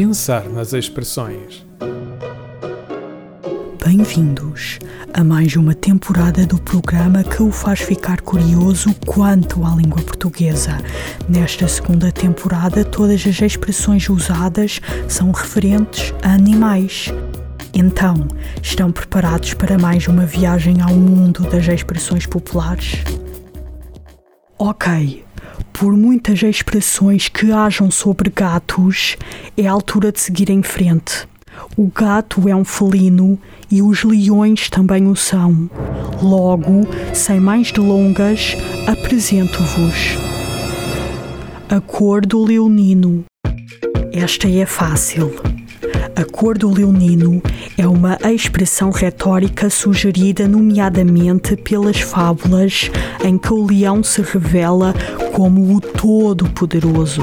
Pensar nas expressões. Bem-vindos a mais uma temporada do programa que o faz ficar curioso quanto à língua portuguesa. Nesta segunda temporada, todas as expressões usadas são referentes a animais. Então, estão preparados para mais uma viagem ao mundo das expressões populares? Ok, por muitas expressões que hajam sobre gatos, é a altura de seguir em frente. O gato é um felino e os leões também o são. Logo, sem mais delongas, apresento-vos a cor do leonino. Esta é fácil. A cor do leonino é uma expressão retórica sugerida nomeadamente pelas fábulas em que o leão se revela como o Todo-Poderoso.